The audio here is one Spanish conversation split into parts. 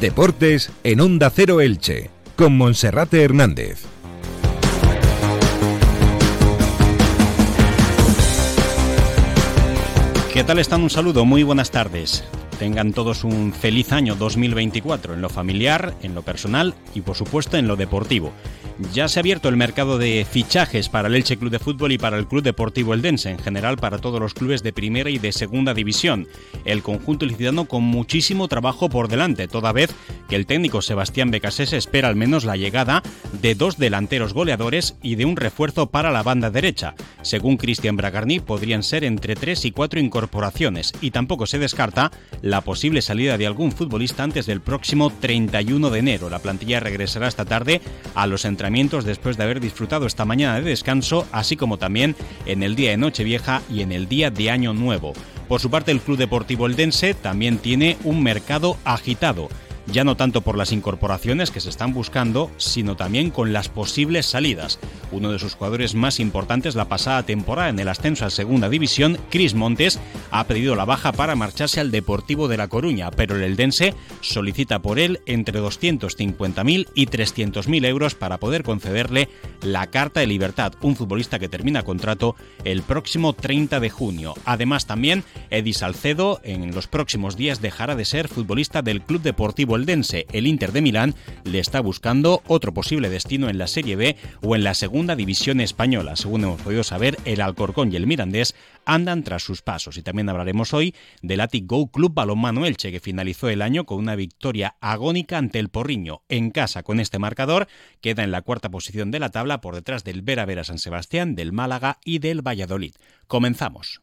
Deportes en Onda Cero Elche, con Monserrate Hernández. ¿Qué tal están? Un saludo, muy buenas tardes. Tengan todos un feliz año 2024 en lo familiar, en lo personal y por supuesto en lo deportivo. Ya se ha abierto el mercado de fichajes para el Elche Club de Fútbol y para el Club Deportivo Eldense, en general para todos los clubes de primera y de segunda división. El conjunto licitano con muchísimo trabajo por delante, toda vez que el técnico Sebastián Becasés espera al menos la llegada de dos delanteros goleadores y de un refuerzo para la banda derecha. Según Cristian Bragarni, podrían ser entre tres y cuatro incorporaciones y tampoco se descarta la posible salida de algún futbolista antes del próximo 31 de enero. La plantilla regresará esta tarde a los entrenamientos después de haber disfrutado esta mañana de descanso, así como también en el día de Nochevieja y en el día de Año Nuevo. Por su parte, el Club Deportivo Eldense también tiene un mercado agitado ya no tanto por las incorporaciones que se están buscando, sino también con las posibles salidas. Uno de sus jugadores más importantes la pasada temporada en el ascenso a Segunda División, Cris Montes, ha pedido la baja para marcharse al Deportivo de La Coruña, pero el Eldense solicita por él entre 250.000 y 300.000 euros para poder concederle la Carta de Libertad, un futbolista que termina contrato el próximo 30 de junio. Además también, Eddie Salcedo en los próximos días dejará de ser futbolista del Club Deportivo El Inter de Milán le está buscando otro posible destino en la Serie B o en la Segunda División Española. Según hemos podido saber, el Alcorcón y el Mirandés andan tras sus pasos. Y también hablaremos hoy del Atic Go Club Balonmano Elche, que finalizó el año con una victoria agónica ante el Porriño. En casa con este marcador, queda en la cuarta posición de la tabla por detrás del Vera Vera San Sebastián, del Málaga y del Valladolid. Comenzamos.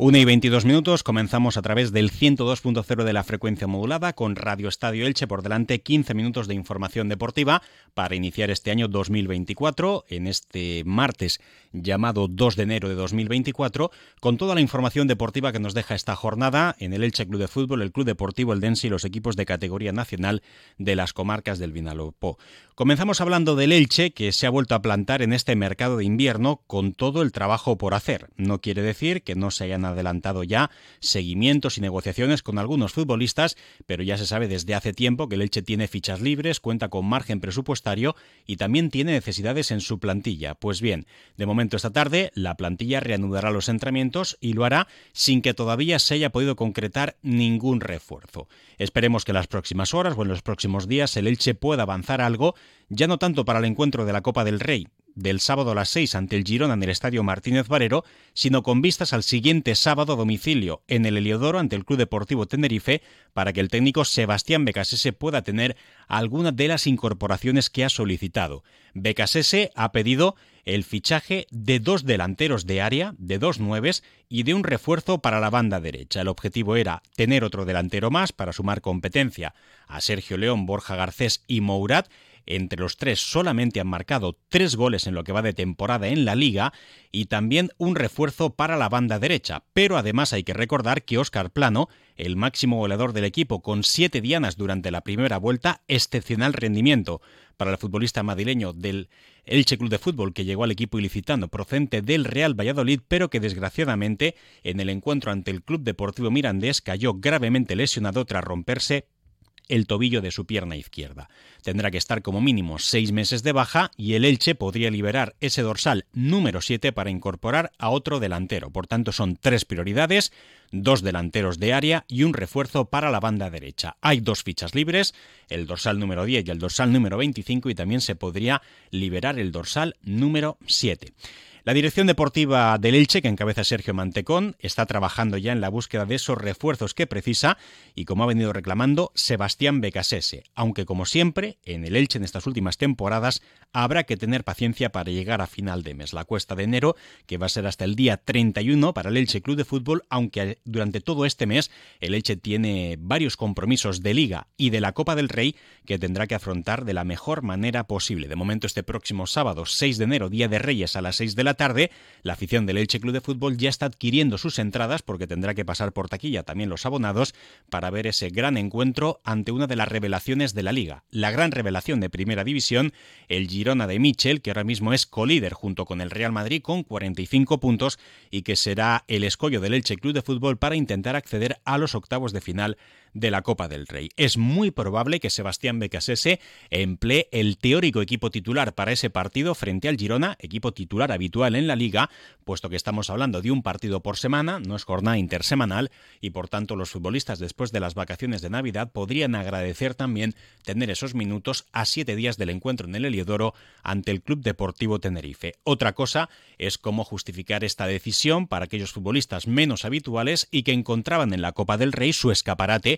1 y 22 minutos, comenzamos a través del 102.0 de la frecuencia modulada con Radio Estadio Elche por delante 15 minutos de información deportiva para iniciar este año 2024 en este martes llamado 2 de enero de 2024 con toda la información deportiva que nos deja esta jornada en el Elche Club de Fútbol, el Club Deportivo Eldense y los equipos de categoría nacional de las comarcas del Vinalopó. Comenzamos hablando del Elche que se ha vuelto a plantar en este mercado de invierno con todo el trabajo por hacer. No quiere decir que no se hayan adelantado ya seguimientos y negociaciones con algunos futbolistas, pero ya se sabe desde hace tiempo que el Elche tiene fichas libres, cuenta con margen presupuestario y también tiene necesidades en su plantilla. Pues bien, de momento esta tarde la plantilla reanudará los entrenamientos y lo hará sin que todavía se haya podido concretar ningún refuerzo. Esperemos que en las próximas horas o en los próximos días el Elche pueda avanzar algo, ya no tanto para el encuentro de la Copa del Rey, del sábado a las 6 ante el Girona en el Estadio Martínez Barero, sino con vistas al siguiente sábado a domicilio en el Heliodoro ante el Club Deportivo Tenerife para que el técnico Sebastián Becasese pueda tener alguna de las incorporaciones que ha solicitado. Becasese ha pedido el fichaje de dos delanteros de área, de dos nueves y de un refuerzo para la banda derecha. El objetivo era tener otro delantero más para sumar competencia a Sergio León, Borja Garcés y Mourat entre los tres solamente han marcado tres goles en lo que va de temporada en la liga y también un refuerzo para la banda derecha. Pero además hay que recordar que Óscar Plano, el máximo goleador del equipo con siete dianas durante la primera vuelta, excepcional rendimiento para el futbolista madrileño del Elche Club de Fútbol que llegó al equipo ilicitano procedente del Real Valladolid, pero que desgraciadamente en el encuentro ante el Club Deportivo Mirandés cayó gravemente lesionado tras romperse el tobillo de su pierna izquierda. Tendrá que estar como mínimo seis meses de baja y el Elche podría liberar ese dorsal número 7 para incorporar a otro delantero. Por tanto, son tres prioridades, dos delanteros de área y un refuerzo para la banda derecha. Hay dos fichas libres, el dorsal número 10 y el dorsal número 25 y también se podría liberar el dorsal número 7. La dirección deportiva del Elche, que encabeza Sergio Mantecón, está trabajando ya en la búsqueda de esos refuerzos que precisa y como ha venido reclamando Sebastián Becasese, aunque como siempre, en el Elche en estas últimas temporadas habrá que tener paciencia para llegar a final de mes. La cuesta de enero, que va a ser hasta el día 31 para el Elche Club de Fútbol, aunque durante todo este mes el Elche tiene varios compromisos de liga y de la Copa del Rey que tendrá que afrontar de la mejor manera posible. De momento este próximo sábado 6 de enero, Día de Reyes a las 6 de la tarde, la afición del Elche Club de Fútbol ya está adquiriendo sus entradas porque tendrá que pasar por taquilla también los abonados para ver ese gran encuentro ante una de las revelaciones de la liga. La gran revelación de Primera División, el Girona de Michel, que ahora mismo es colíder junto con el Real Madrid con 45 puntos y que será el escollo del Elche Club de Fútbol para intentar acceder a los octavos de final de la Copa del Rey. Es muy probable que Sebastián Becasese emplee el teórico equipo titular para ese partido frente al Girona, equipo titular habitual en la liga, puesto que estamos hablando de un partido por semana, no es jornada intersemanal, y por tanto los futbolistas después de las vacaciones de Navidad podrían agradecer también tener esos minutos a siete días del encuentro en el Heliodoro ante el Club Deportivo Tenerife. Otra cosa es cómo justificar esta decisión para aquellos futbolistas menos habituales y que encontraban en la Copa del Rey su escaparate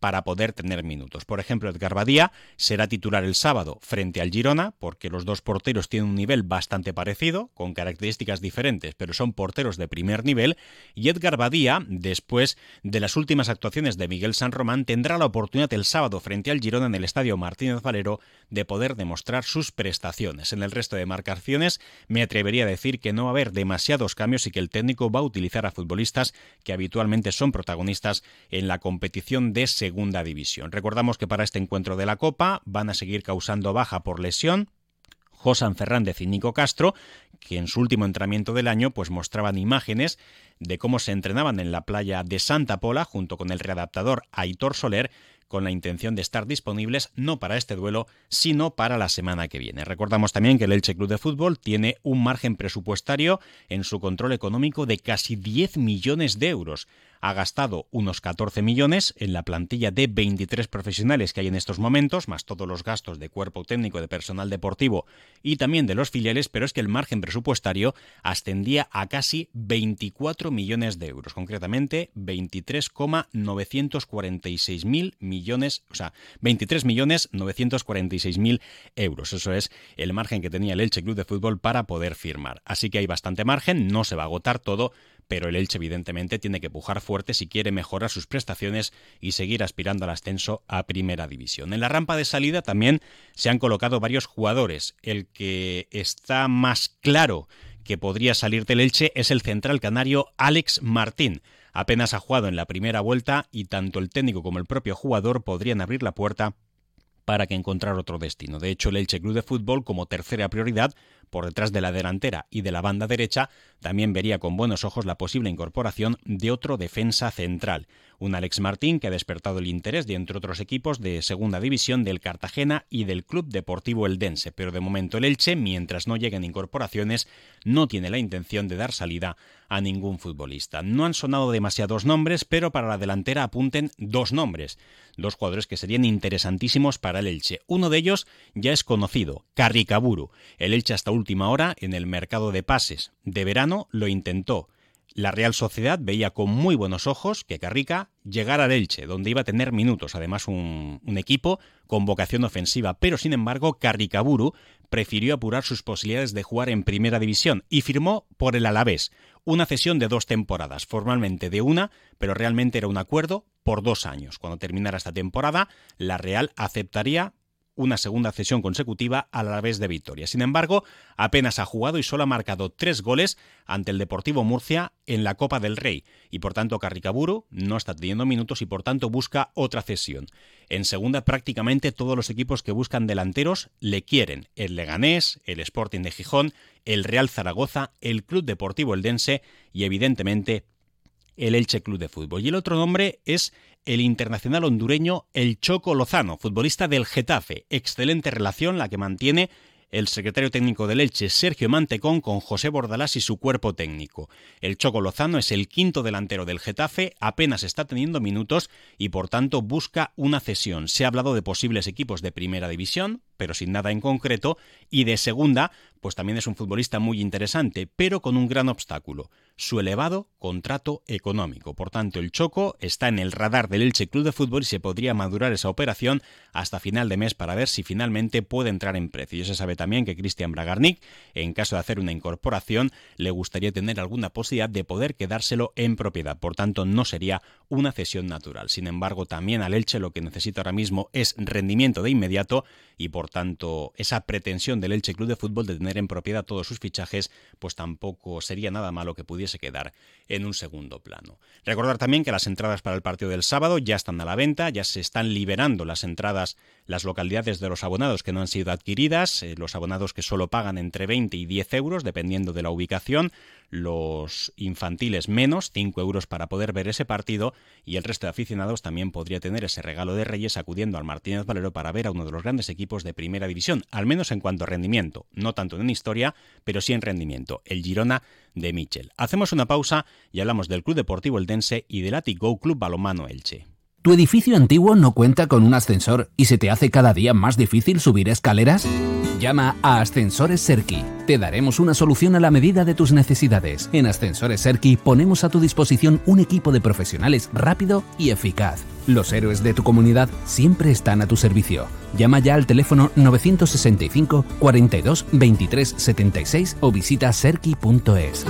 para poder tener minutos. Por ejemplo, Edgar Badía será titular el sábado frente al Girona, porque los dos porteros tienen un nivel bastante parecido, con características diferentes, pero son porteros de primer nivel, y Edgar Badía, después de las últimas actuaciones de Miguel San Román, tendrá la oportunidad el sábado frente al Girona en el Estadio Martínez Valero de poder demostrar sus prestaciones. En el resto de marcaciones me atrevería a decir que no va a haber demasiados cambios y que el técnico va a utilizar a futbolistas que habitualmente son protagonistas en la competición de Segunda División. Recordamos que para este encuentro de la Copa van a seguir causando baja por lesión Josan Fernández y Nico Castro, que en su último entrenamiento del año pues mostraban imágenes de cómo se entrenaban en la playa de Santa Pola junto con el readaptador Aitor Soler con la intención de estar disponibles no para este duelo, sino para la semana que viene. Recordamos también que el Elche Club de Fútbol tiene un margen presupuestario en su control económico de casi 10 millones de euros ha gastado unos 14 millones en la plantilla de 23 profesionales que hay en estos momentos, más todos los gastos de cuerpo técnico, de personal deportivo y también de los filiales, pero es que el margen presupuestario ascendía a casi 24 millones de euros, concretamente 23,946 mil millones, o sea, 23 millones 946 mil euros. Eso es el margen que tenía el Elche Club de Fútbol para poder firmar. Así que hay bastante margen, no se va a agotar todo, pero el Elche evidentemente tiene que pujar fuerte si quiere mejorar sus prestaciones y seguir aspirando al ascenso a Primera División. En la rampa de salida también se han colocado varios jugadores. El que está más claro que podría salir del Elche es el central canario Alex Martín. Apenas ha jugado en la primera vuelta y tanto el técnico como el propio jugador podrían abrir la puerta para que encontrar otro destino. De hecho, el Elche Club de Fútbol, como tercera prioridad, por detrás de la delantera y de la banda derecha, también vería con buenos ojos la posible incorporación de otro defensa central, un Alex Martín que ha despertado el interés de entre otros equipos de segunda división del Cartagena y del Club Deportivo Eldense, pero de momento el Elche, mientras no lleguen incorporaciones, no tiene la intención de dar salida a ningún futbolista. No han sonado demasiados nombres, pero para la delantera apunten dos nombres, dos jugadores que serían interesantísimos para el Elche. Uno de ellos ya es conocido, Carricaburu. El Elche hasta última hora en el mercado de pases de verano lo intentó. La Real Sociedad veía con muy buenos ojos que Carrica llegara al Elche, donde iba a tener minutos, además un, un equipo con vocación ofensiva, pero sin embargo Carricaburu prefirió apurar sus posibilidades de jugar en primera división y firmó por el Alavés, una cesión de dos temporadas, formalmente de una, pero realmente era un acuerdo por dos años. Cuando terminara esta temporada, la Real aceptaría una segunda cesión consecutiva a la vez de victoria. Sin embargo, apenas ha jugado y solo ha marcado tres goles ante el Deportivo Murcia en la Copa del Rey y por tanto Carricaburu no está teniendo minutos y por tanto busca otra cesión. En segunda prácticamente todos los equipos que buscan delanteros le quieren, el Leganés, el Sporting de Gijón, el Real Zaragoza, el Club Deportivo Eldense y evidentemente el Elche Club de Fútbol. Y el otro nombre es el internacional hondureño El Choco Lozano, futbolista del Getafe. Excelente relación la que mantiene el secretario técnico del Elche, Sergio Mantecón, con José Bordalás y su cuerpo técnico. El Choco Lozano es el quinto delantero del Getafe, apenas está teniendo minutos y por tanto busca una cesión. Se ha hablado de posibles equipos de primera división, pero sin nada en concreto, y de segunda, pues también es un futbolista muy interesante, pero con un gran obstáculo, su elevado contrato económico. Por tanto, el Choco está en el radar del Elche Club de Fútbol y se podría madurar esa operación hasta final de mes para ver si finalmente puede entrar en precio. Y se sabe también que Cristian Bragarnik, en caso de hacer una incorporación, le gustaría tener alguna posibilidad de poder quedárselo en propiedad. Por tanto, no sería una cesión natural. Sin embargo, también al Elche lo que necesita ahora mismo es rendimiento de inmediato y por tanto esa pretensión del Elche Club de Fútbol de tener en propiedad todos sus fichajes, pues tampoco sería nada malo que pudiese quedar en un segundo plano. Recordar también que las entradas para el partido del sábado ya están a la venta, ya se están liberando las entradas, las localidades de los abonados que no han sido adquiridas, eh, los abonados que solo pagan entre 20 y 10 euros, dependiendo de la ubicación, los infantiles menos, 5 euros para poder ver ese partido, y el resto de aficionados también podría tener ese regalo de Reyes acudiendo al Martínez Valero para ver a uno de los grandes equipos de primera división, al menos en cuanto a rendimiento, no tanto en historia, pero sí en rendimiento, el Girona de Michel. Hacemos una pausa y hablamos del Club Deportivo Eldense y del Atigo Club Balomano Elche. ¿Tu edificio antiguo no cuenta con un ascensor y se te hace cada día más difícil subir escaleras? Llama a Ascensores Serki. Te daremos una solución a la medida de tus necesidades. En Ascensores Serki ponemos a tu disposición un equipo de profesionales rápido y eficaz. Los héroes de tu comunidad siempre están a tu servicio. Llama ya al teléfono 965 42 23 76 o visita serki.es.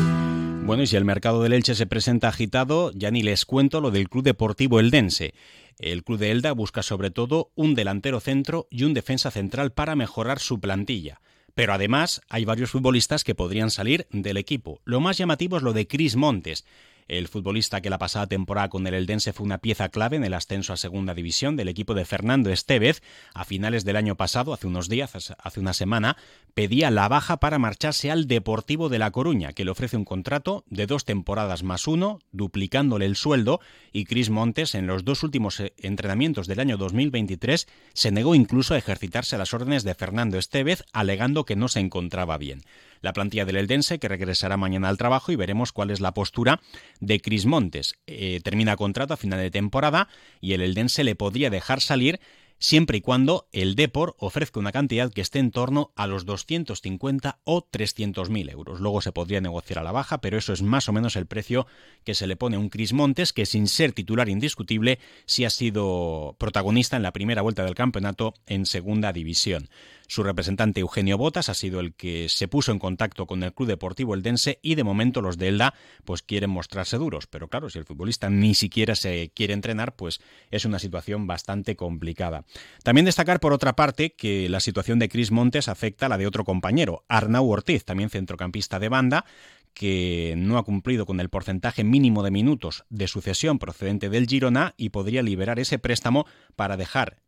Bueno, y si el mercado del Elche se presenta agitado, ya ni les cuento lo del Club Deportivo Eldense. El club de Elda busca sobre todo un delantero centro y un defensa central para mejorar su plantilla. Pero además hay varios futbolistas que podrían salir del equipo. Lo más llamativo es lo de Cris Montes. El futbolista que la pasada temporada con el Eldense fue una pieza clave en el ascenso a segunda división del equipo de Fernando Estevez, a finales del año pasado, hace unos días, hace una semana, pedía la baja para marcharse al Deportivo de La Coruña, que le ofrece un contrato de dos temporadas más uno, duplicándole el sueldo, y Cris Montes en los dos últimos eh, entrenamientos del año 2023 se negó incluso a ejercitarse a las órdenes de Fernando Estevez, alegando que no se encontraba bien la plantilla del Eldense, que regresará mañana al trabajo y veremos cuál es la postura de Cris Montes. Eh, termina contrato a final de temporada y el Eldense le podría dejar salir siempre y cuando el Depor ofrezca una cantidad que esté en torno a los 250 o 300 mil euros. Luego se podría negociar a la baja, pero eso es más o menos el precio que se le pone a un Cris Montes, que sin ser titular indiscutible, sí ha sido protagonista en la primera vuelta del campeonato en segunda división. Su representante Eugenio Botas ha sido el que se puso en contacto con el Club Deportivo Eldense y de momento los de Elda pues quieren mostrarse duros, pero claro, si el futbolista ni siquiera se quiere entrenar, pues es una situación bastante complicada. También destacar por otra parte que la situación de Cris Montes afecta a la de otro compañero, Arnau Ortiz, también centrocampista de banda, que no ha cumplido con el porcentaje mínimo de minutos de sucesión procedente del Girona y podría liberar ese préstamo para dejar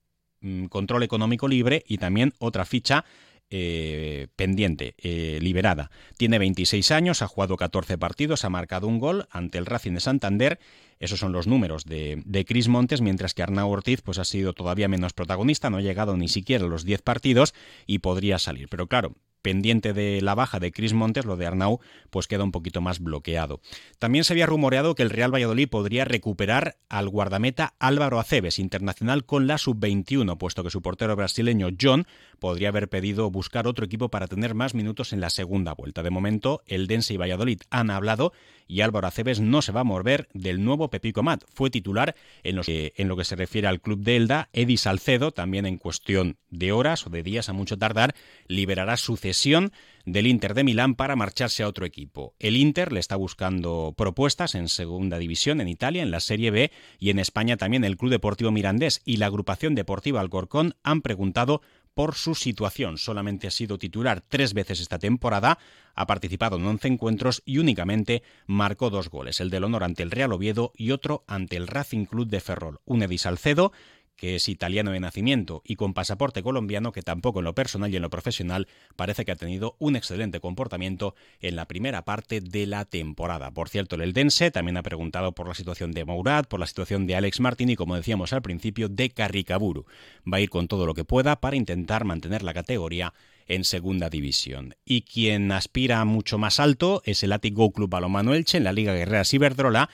control económico libre y también otra ficha eh, pendiente, eh, liberada. Tiene 26 años, ha jugado 14 partidos, ha marcado un gol ante el Racing de Santander. Esos son los números de, de Cris Montes, mientras que Arnau Ortiz pues, ha sido todavía menos protagonista, no ha llegado ni siquiera a los 10 partidos y podría salir. Pero claro, pendiente de la baja de Chris Montes, lo de Arnau, pues queda un poquito más bloqueado. También se había rumoreado que el Real Valladolid podría recuperar al guardameta Álvaro Aceves, internacional con la sub-21, puesto que su portero brasileño John podría haber pedido buscar otro equipo para tener más minutos en la segunda vuelta. De momento, el Dense y Valladolid han hablado y Álvaro Aceves no se va a mover del nuevo Pepico Mat. Fue titular en lo, que, en lo que se refiere al club de Elda. Eddie Salcedo, también en cuestión de horas o de días a mucho tardar, liberará su cesión del Inter de Milán para marcharse a otro equipo. El Inter le está buscando propuestas en segunda división en Italia, en la Serie B y en España también el Club Deportivo Mirandés y la agrupación deportiva Alcorcón han preguntado por su situación. Solamente ha sido titular tres veces esta temporada, ha participado en 11 encuentros y únicamente marcó dos goles, el del honor ante el Real Oviedo y otro ante el Racing Club de Ferrol. Un Edi Salcedo que es italiano de nacimiento y con pasaporte colombiano, que tampoco en lo personal y en lo profesional parece que ha tenido un excelente comportamiento en la primera parte de la temporada. Por cierto, el Eldense también ha preguntado por la situación de Mourad, por la situación de Alex Martín y, como decíamos al principio, de Carricaburu. Va a ir con todo lo que pueda para intentar mantener la categoría en segunda división. Y quien aspira mucho más alto es el Atic Go Club Balomano Elche en la Liga Guerrera Ciberdrola,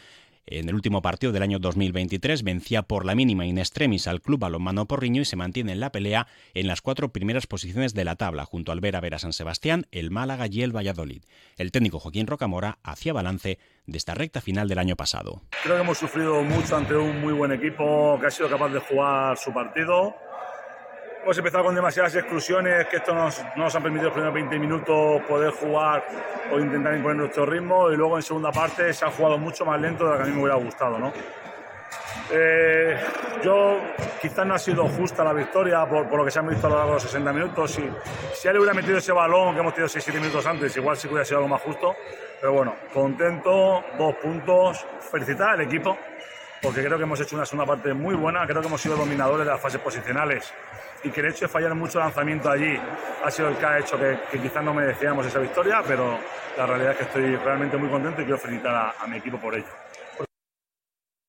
en el último partido del año 2023 vencía por la mínima in extremis al club balonmano Porriño y se mantiene en la pelea en las cuatro primeras posiciones de la tabla, junto al Vera Vera San Sebastián, el Málaga y el Valladolid. El técnico Joaquín Rocamora hacía balance de esta recta final del año pasado. Creo que hemos sufrido mucho ante un muy buen equipo que ha sido capaz de jugar su partido. Hemos empezado con demasiadas exclusiones que esto nos, no nos han permitido los primeros 20 minutos poder jugar o intentar imponer nuestro ritmo y luego en segunda parte se ha jugado mucho más lento de lo que a mí me hubiera gustado. ¿no? Eh, yo quizás no ha sido justa la victoria por, por, lo que se han visto a lo largo de los 60 minutos. Si, si él hubiera metido ese balón que hemos tenido 6-7 minutos antes, igual sí que hubiera sido algo más justo. Pero bueno, contento, dos puntos. Felicitar al equipo, porque creo que hemos hecho una segunda parte muy buena. Creo que hemos sido dominadores de las fases posicionales y que el hecho de fallar mucho lanzamiento allí ha sido el que ha hecho que, que quizás no merecíamos esa victoria, pero la realidad es que estoy realmente muy contento y quiero felicitar a, a mi equipo por ello.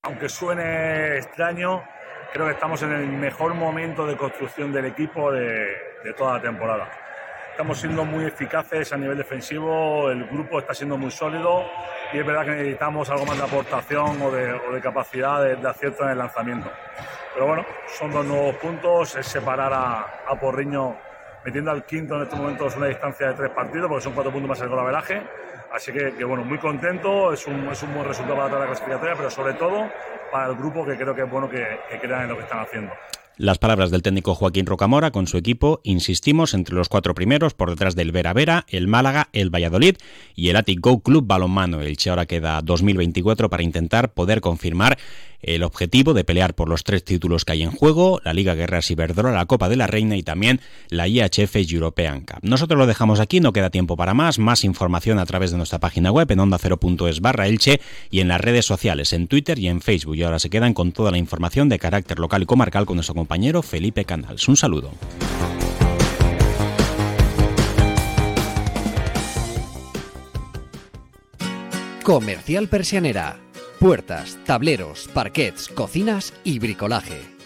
Aunque suene extraño, creo que estamos en el mejor momento de construcción del equipo de, de toda la temporada estamos siendo muy eficaces a nivel defensivo, el grupo está siendo muy sólido y es verdad que necesitamos algo más de aportación o de, capacidad de, acierto en el lanzamiento. Pero bueno, son dos nuevos puntos, es separar a, Porriño metiendo al quinto en estos momentos una distancia de tres partidos, porque son cuatro puntos más el golaveraje. Así que, bueno, muy contento, es un, es un buen resultado para toda la clasificatoria, pero sobre todo para el grupo que creo que es bueno que crean en lo que están haciendo. Las palabras del técnico Joaquín Rocamora con su equipo, insistimos, entre los cuatro primeros, por detrás del Vera Vera, el Málaga, el Valladolid y el Atic Go Club Balonmano. El Che ahora queda 2024 para intentar poder confirmar el objetivo de pelear por los tres títulos que hay en juego, la Liga Guerras Iberdrola, la Copa de la Reina y también la IHF European Cup. Nosotros lo dejamos aquí, no queda tiempo para más, más información a través de nuestra página web en onda0.es barra Elche y en las redes sociales, en Twitter y en Facebook. Y ahora se quedan con toda la información de carácter local y comarcal con nuestro compañero Felipe Canals. Un saludo. Comercial Persianera. Puertas, tableros, parquets, cocinas y bricolaje